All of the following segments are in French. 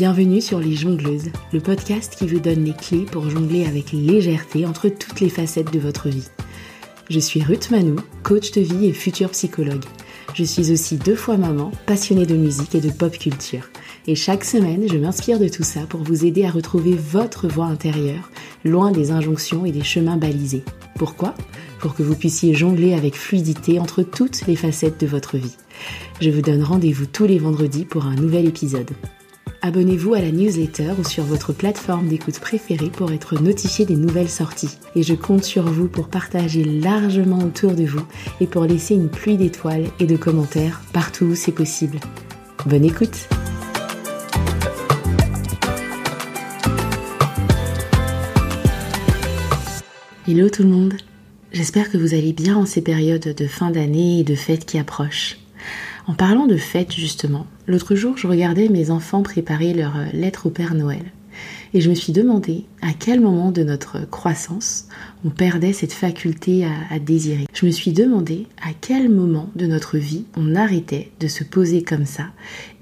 Bienvenue sur Les Jongleuses, le podcast qui vous donne les clés pour jongler avec légèreté entre toutes les facettes de votre vie. Je suis Ruth Manou, coach de vie et future psychologue. Je suis aussi deux fois maman, passionnée de musique et de pop culture. Et chaque semaine, je m'inspire de tout ça pour vous aider à retrouver votre voix intérieure, loin des injonctions et des chemins balisés. Pourquoi? Pour que vous puissiez jongler avec fluidité entre toutes les facettes de votre vie. Je vous donne rendez-vous tous les vendredis pour un nouvel épisode. Abonnez-vous à la newsletter ou sur votre plateforme d'écoute préférée pour être notifié des nouvelles sorties. Et je compte sur vous pour partager largement autour de vous et pour laisser une pluie d'étoiles et de commentaires partout où c'est possible. Bonne écoute Hello tout le monde J'espère que vous allez bien en ces périodes de fin d'année et de fêtes qui approchent. En parlant de fêtes justement, l'autre jour je regardais mes enfants préparer leur euh, lettre au Père Noël et je me suis demandé à quel moment de notre croissance on perdait cette faculté à, désirer. Je me suis demandé à quel moment de notre vie on arrêtait de se poser comme ça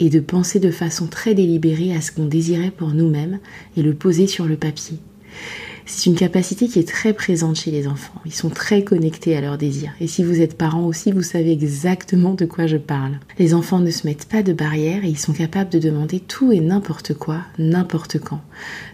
et de penser de façon très délibérée à ce qu'on désirait pour nous-mêmes et le poser sur le papier. C'est une capacité qui est très présente chez les enfants. Ils sont très connectés à leurs désirs. Et si vous êtes parent aussi, vous savez exactement de quoi je parle. Les enfants ne se mettent pas de barrières et ils sont capables de demander tout et n'importe quoi, n'importe quand,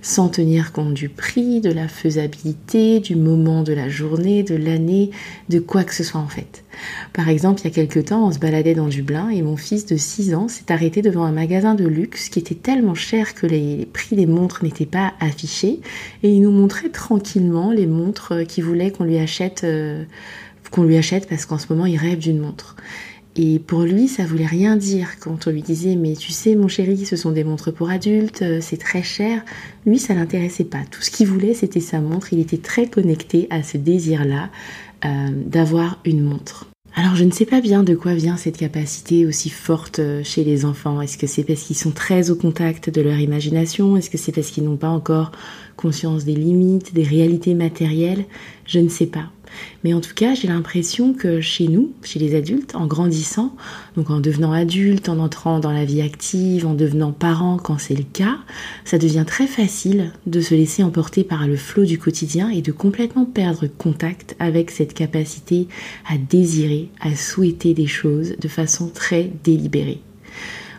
sans tenir compte du prix, de la faisabilité, du moment de la journée, de l'année, de quoi que ce soit en fait. Par exemple, il y a quelque temps, on se baladait dans Dublin et mon fils de 6 ans s'est arrêté devant un magasin de luxe qui était tellement cher que les prix des montres n'étaient pas affichés et il nous montrait tranquillement les montres qu'il voulait qu'on lui achète euh, qu'on lui achète parce qu'en ce moment il rêve d'une montre. Et pour lui, ça voulait rien dire quand on lui disait mais tu sais mon chéri, ce sont des montres pour adultes, euh, c'est très cher. Lui, ça l'intéressait pas. Tout ce qu'il voulait, c'était sa montre. Il était très connecté à ce désir-là euh, d'avoir une montre. Alors je ne sais pas bien de quoi vient cette capacité aussi forte euh, chez les enfants. Est-ce que c'est parce qu'ils sont très au contact de leur imagination? Est-ce que c'est parce qu'ils n'ont pas encore conscience des limites, des réalités matérielles Je ne sais pas. Mais en tout cas, j'ai l'impression que chez nous, chez les adultes, en grandissant, donc en devenant adulte, en entrant dans la vie active, en devenant parent quand c'est le cas, ça devient très facile de se laisser emporter par le flot du quotidien et de complètement perdre contact avec cette capacité à désirer, à souhaiter des choses de façon très délibérée.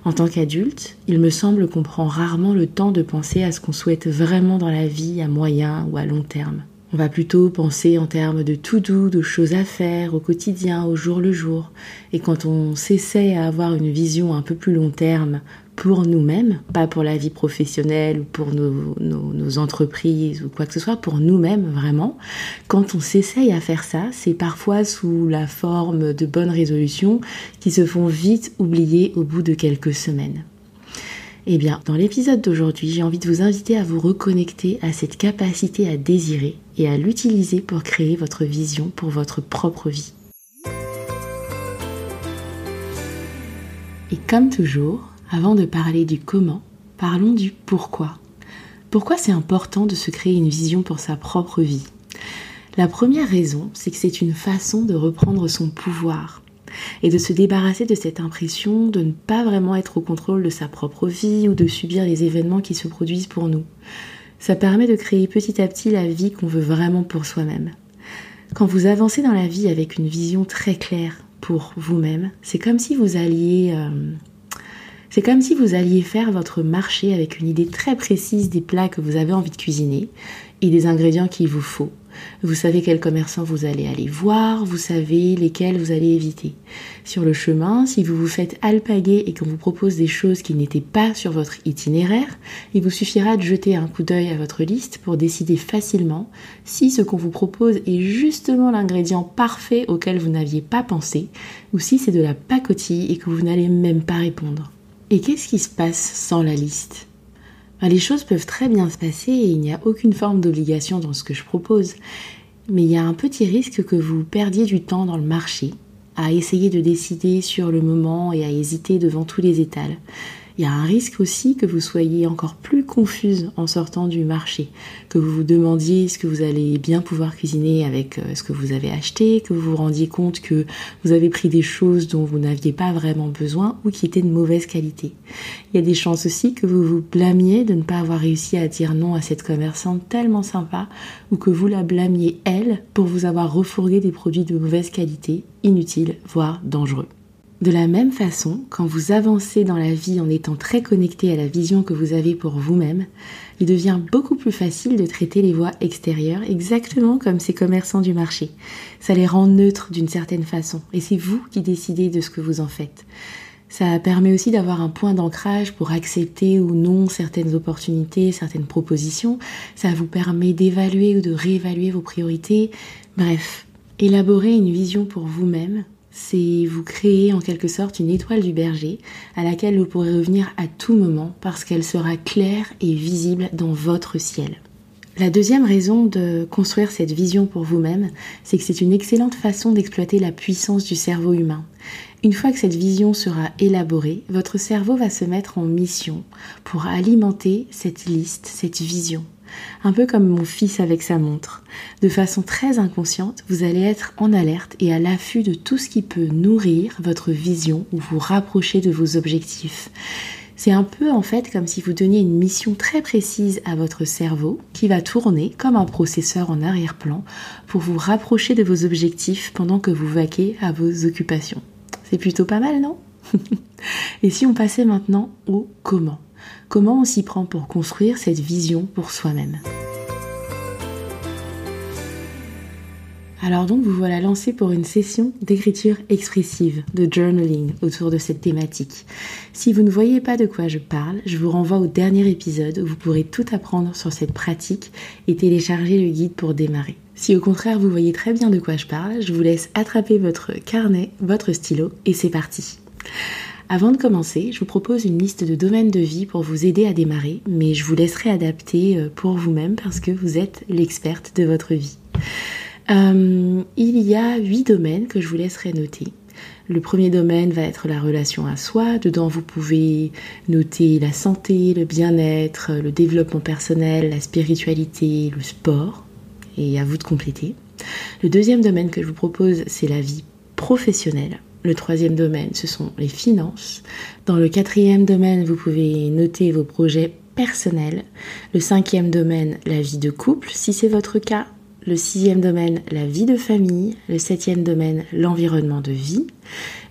En tant qu'adulte, il me semble qu'on prend rarement le temps de penser à ce qu'on souhaite vraiment dans la vie à moyen ou à long terme. On va plutôt penser en termes de tout doux, de choses à faire au quotidien, au jour le jour. Et quand on s'essaie à avoir une vision un peu plus long terme pour nous-mêmes, pas pour la vie professionnelle ou pour nos, nos, entreprises ou quoi que ce soit, pour nous-mêmes vraiment, quand on s'essaye à faire ça, c'est parfois sous la forme de bonnes résolutions qui se font vite oublier au bout de quelques semaines. Eh bien, dans l'épisode d'aujourd'hui, j'ai envie de vous inviter à vous reconnecter à cette capacité à désirer et à l'utiliser pour créer votre vision pour votre propre vie. Et comme toujours, avant de parler du comment, parlons du pourquoi. Pourquoi c'est important de se créer une vision pour sa propre vie? La première raison, c'est que c'est une façon de reprendre son pouvoir, et de se débarrasser de cette impression de ne pas vraiment être au contrôle de sa propre vie ou de subir les événements qui se produisent pour nous. Ça permet de créer petit à petit la vie qu'on veut vraiment pour soi-même. Quand vous avancez dans la vie avec une vision très claire pour vous-même, c'est comme si vous alliez euh, faire votre marché avec une idée très précise des plats que vous avez envie de cuisiner et des ingrédients qu'il vous faut. Vous savez quels commerçants vous allez aller voir, vous savez lesquels vous allez éviter. Sur le chemin, si vous vous faites alpaguer et qu'on vous propose des choses qui n'étaient pas sur votre itinéraire, il vous suffira de jeter un coup d'œil à votre liste pour décider facilement si ce qu'on vous propose est justement l'ingrédient parfait auquel vous n'aviez pas pensé, ou si c'est de la pacotille et que vous n'allez même pas répondre. Et qu'est-ce qui se passe sans la liste? Ben, Les choses peuvent très bien se passer et il n'y a aucune forme d'obligation dans ce que je propose. Mais il y a un petit risque que vous perdiez du temps dans le marché, à essayer de décider sur le moment et à hésiter devant tous les étals. Il y a un risque aussi que vous soyez encore plus confuse en sortant du marché, que vous vous demandiez ce que vous allez bien pouvoir cuisiner avec euh, ce que vous avez acheté, que vous vous rendiez compte que vous avez pris des choses dont vous n'aviez pas vraiment besoin ou qui étaient de mauvaise qualité. Il y a des chances aussi que vous vous blâmiez de ne pas avoir réussi à dire non à cette commerçante tellement sympa ou que vous la blâmiez elle pour vous avoir refourgué des produits de mauvaise qualité, inutiles, voire dangereux. De la même façon, quand vous avancez dans la vie en étant très connecté à la vision que vous avez pour vous-même, il devient beaucoup plus facile de traiter les voies extérieures exactement comme ces commerçants du marché. Ça les rend neutres d'une certaine façon et c'est vous qui décidez de ce que vous en faites. Ça permet aussi d'avoir un point d'ancrage pour accepter ou non certaines opportunités, certaines propositions. Ça vous permet d'évaluer ou de réévaluer vos priorités. Bref, élaborer une vision pour vous-même c'est vous créer en quelque sorte une étoile du berger à laquelle vous pourrez revenir à tout moment parce qu'elle sera claire et visible dans votre ciel. La deuxième raison de construire cette vision pour vous-même, c'est que c'est une excellente façon d'exploiter la puissance du cerveau humain. Une fois que cette vision sera élaborée, votre cerveau va se mettre en mission pour alimenter cette liste, cette vision un peu comme mon fils avec sa montre. De façon très inconsciente, vous allez être en alerte et à l'affût de tout ce qui peut nourrir votre vision ou vous rapprocher de vos objectifs. C'est un peu en fait comme si vous donniez une mission très précise à votre cerveau qui va tourner comme un processeur en arrière-plan pour vous rapprocher de vos objectifs pendant que vous vaquez à vos occupations. C'est plutôt pas mal, non? Et si on passait maintenant au comment? Comment on s'y prend pour construire cette vision pour soi-même? Alors donc vous voilà lancé pour une session d'écriture expressive, de journaling autour de cette thématique. Si vous ne voyez pas de quoi je parle, je vous renvoie au dernier épisode où vous pourrez tout apprendre sur cette pratique et télécharger le guide pour démarrer. Si au contraire vous voyez très bien de quoi je parle, je vous laisse attraper votre carnet, votre stylo et c'est parti. Avant de commencer, je vous propose une liste de domaines de vie pour vous aider à démarrer, mais je vous laisserai adapter euh, pour vous-même parce que vous êtes l'experte de votre vie. Euh, il y a huit domaines que je vous laisserai noter. Le premier domaine va être la relation à soi. Dedans, vous pouvez noter la santé, le bien-être, le développement personnel, la spiritualité, le sport. Et à vous de compléter. Le deuxième domaine que je vous propose, c'est la vie professionnelle. Le troisième domaine, ce sont les finances. Dans le quatrième domaine, vous pouvez noter vos projets personnels. Le cinquième domaine, la vie de couple, si c'est votre cas. Le sixième domaine, la vie de famille. Le septième domaine, l'environnement de vie.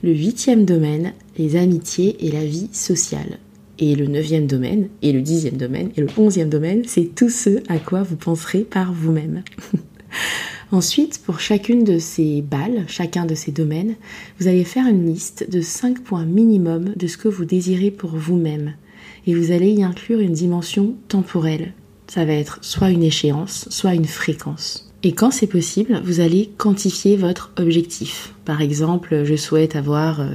Le huitième domaine, les amitiés et la vie sociale. Et le neuvième domaine, et le dixième domaine, et le onzième domaine, c'est tout ce à quoi vous penserez par vous-même. Ensuite, pour chacune de ces balles, chacun de ces domaines, vous allez faire une liste de 5 points minimum de ce que vous désirez pour vous-même. Et vous allez y inclure une dimension temporelle. Ça va être soit une échéance, soit une fréquence. Et quand c'est possible, vous allez quantifier votre objectif. Par exemple, je souhaite avoir euh,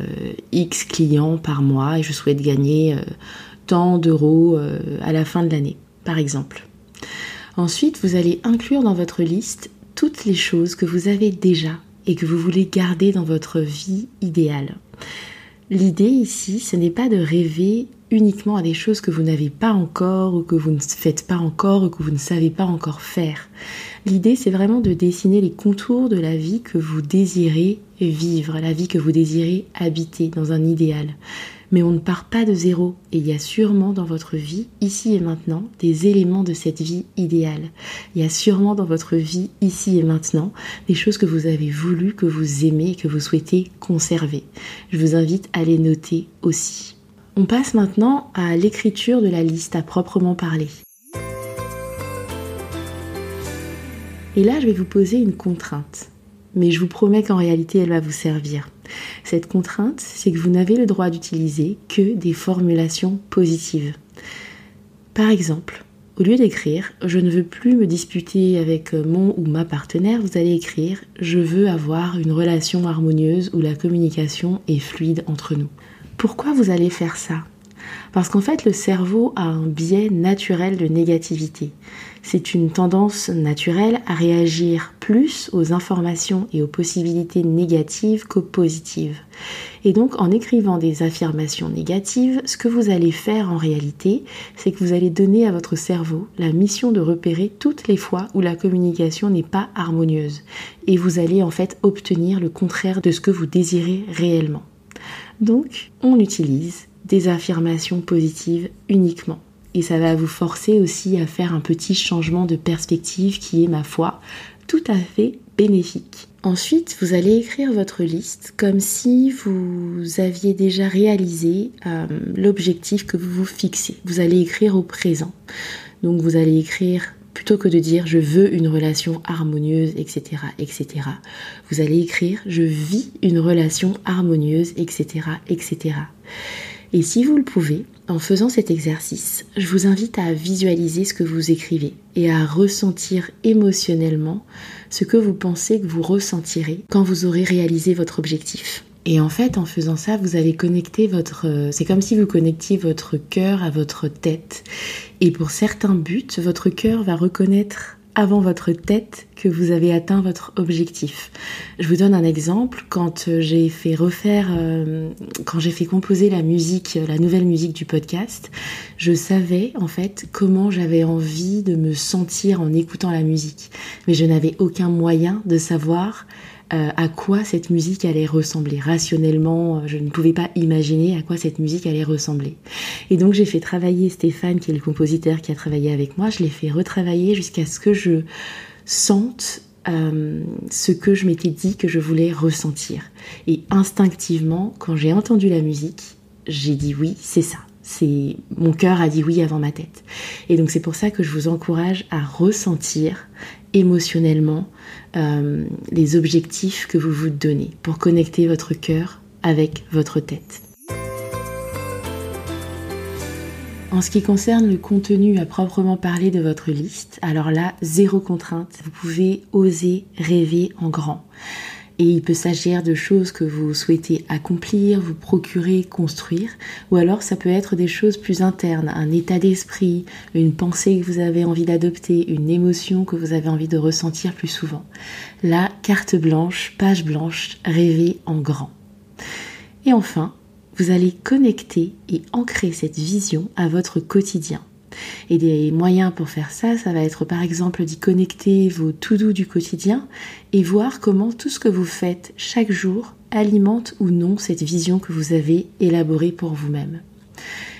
X clients par mois et je souhaite gagner euh, tant d'euros euh, à la fin de l'année, par exemple. Ensuite, vous allez inclure dans votre liste toutes les choses que vous avez déjà et que vous voulez garder dans votre vie idéale. L'idée ici, ce n'est pas de rêver uniquement à des choses que vous n'avez pas encore ou que vous ne faites pas encore ou que vous ne savez pas encore faire. L'idée, c'est vraiment de dessiner les contours de la vie que vous désirez vivre, la vie que vous désirez habiter dans un idéal mais on ne part pas de zéro et il y a sûrement dans votre vie, ici et maintenant, des éléments de cette vie idéale. Il y a sûrement dans votre vie, ici et maintenant, des choses que vous avez voulu, que vous aimez et que vous souhaitez conserver. Je vous invite à les noter aussi. On passe maintenant à l'écriture de la liste à proprement parler. Et là, je vais vous poser une contrainte. Mais je vous promets qu'en réalité, elle va vous servir. Cette contrainte, c'est que vous n'avez le droit d'utiliser que des formulations positives. Par exemple, au lieu d'écrire Je ne veux plus me disputer avec mon ou ma partenaire, vous allez écrire Je veux avoir une relation harmonieuse où la communication est fluide entre nous. Pourquoi vous allez faire ça? Parce qu'en fait, le cerveau a un biais naturel de négativité. C'est une tendance naturelle à réagir plus aux informations et aux possibilités négatives qu'aux positives. Et donc, en écrivant des affirmations négatives, ce que vous allez faire en réalité, c'est que vous allez donner à votre cerveau la mission de repérer toutes les fois où la communication n'est pas harmonieuse. Et vous allez en fait obtenir le contraire de ce que vous désirez réellement. Donc, on utilise des affirmations positives uniquement. Et ça va vous forcer aussi à faire un petit changement de perspective qui est, ma foi, tout à fait bénéfique. Ensuite, vous allez écrire votre liste comme si vous aviez déjà réalisé euh, l'objectif que vous vous fixez. Vous allez écrire au présent. Donc vous allez écrire plutôt que de dire je veux une relation harmonieuse, etc., etc. Vous allez écrire je vis une relation harmonieuse, etc., etc. Et si vous le pouvez, en faisant cet exercice, je vous invite à visualiser ce que vous écrivez et à ressentir émotionnellement ce que vous pensez que vous ressentirez quand vous aurez réalisé votre objectif. Et en fait, en faisant ça, vous allez connecter votre... C'est comme si vous connectiez votre cœur à votre tête. Et pour certains buts, votre cœur va reconnaître avant votre tête que vous avez atteint votre objectif. Je vous donne un exemple. Quand euh, j'ai fait refaire, euh, quand j'ai fait composer la musique, la nouvelle musique du podcast, je savais en fait comment j'avais envie de me sentir en écoutant la musique. Mais je n'avais aucun moyen de savoir euh, à quoi cette musique allait ressembler. Rationnellement, euh, je ne pouvais pas imaginer à quoi cette musique allait ressembler. Et donc j'ai fait travailler Stéphane, qui est le compositeur qui a travaillé avec moi, je l'ai fait retravailler jusqu'à ce que je sente euh, ce que je m'étais dit que je voulais ressentir. Et instinctivement, quand j'ai entendu la musique, j'ai dit oui, c'est ça. C'est mon cœur a dit oui avant ma tête. Et donc c'est pour ça que je vous encourage à ressentir émotionnellement euh, les objectifs que vous vous donnez pour connecter votre cœur avec votre tête. En ce qui concerne le contenu à proprement parler de votre liste, alors là, zéro contrainte, vous pouvez oser rêver en grand. Et il peut s'agir de choses que vous souhaitez accomplir, vous procurer, construire, ou alors ça peut être des choses plus internes, un état d'esprit, une pensée que vous avez envie d'adopter, une émotion que vous avez envie de ressentir plus souvent. La carte blanche, page blanche, rêver en grand. Et enfin, vous allez connecter et ancrer cette vision à votre quotidien. Et des moyens pour faire ça, ça va être par exemple d'y connecter vos to-do du quotidien et voir comment tout ce que vous faites chaque jour alimente ou non cette vision que vous avez élaborée pour vous-même.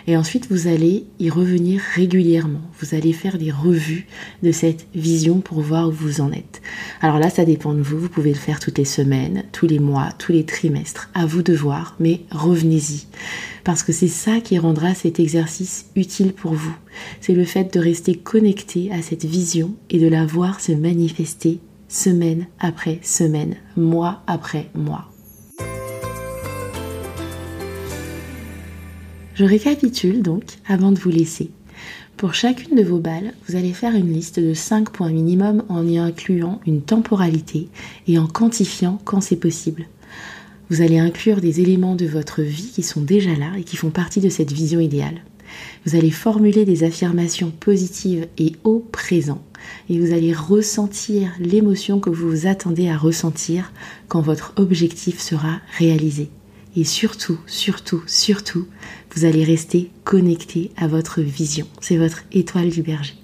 Et ensuite, vous allez y revenir régulièrement. Vous allez faire des revues de cette vision pour voir où vous en êtes. Alors là, ça dépend de vous. Vous pouvez le faire toutes les semaines, tous les mois, tous les trimestres. À vous de voir, mais revenez-y. Parce que c'est ça qui rendra cet exercice utile pour vous. C'est le fait de rester connecté à cette vision et de la voir se manifester semaine après semaine, mois après mois. Je récapitule donc avant de vous laisser. Pour chacune de vos balles, vous allez faire une liste de 5 points minimum en y incluant une temporalité et en quantifiant quand c'est possible. Vous allez inclure des éléments de votre vie qui sont déjà là et qui font partie de cette vision idéale. Vous allez formuler des affirmations positives et au présent et vous allez ressentir l'émotion que vous vous attendez à ressentir quand votre objectif sera réalisé. Et surtout, surtout, surtout, vous allez rester connecté à votre vision. C'est votre étoile du berger.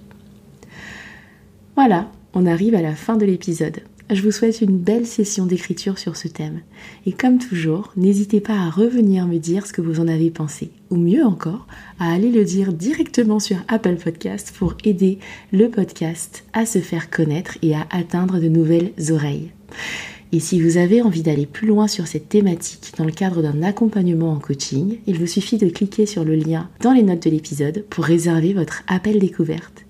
Voilà, on arrive à la fin de l'épisode. Je vous souhaite une belle session d'écriture sur ce thème. Et comme toujours, n'hésitez pas à revenir me dire ce que vous en avez pensé. Ou mieux encore, à aller le dire directement sur Apple Podcast pour aider le podcast à se faire connaître et à atteindre de nouvelles oreilles. Et si vous avez envie d'aller plus loin sur cette thématique dans le cadre d'un accompagnement en coaching, il vous suffit de cliquer sur le lien dans les notes de l'épisode pour réserver votre appel découverte.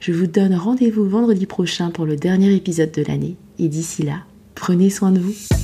Je vous donne rendez-vous vendredi prochain pour le dernier épisode de l'année et d'ici là, prenez soin de vous.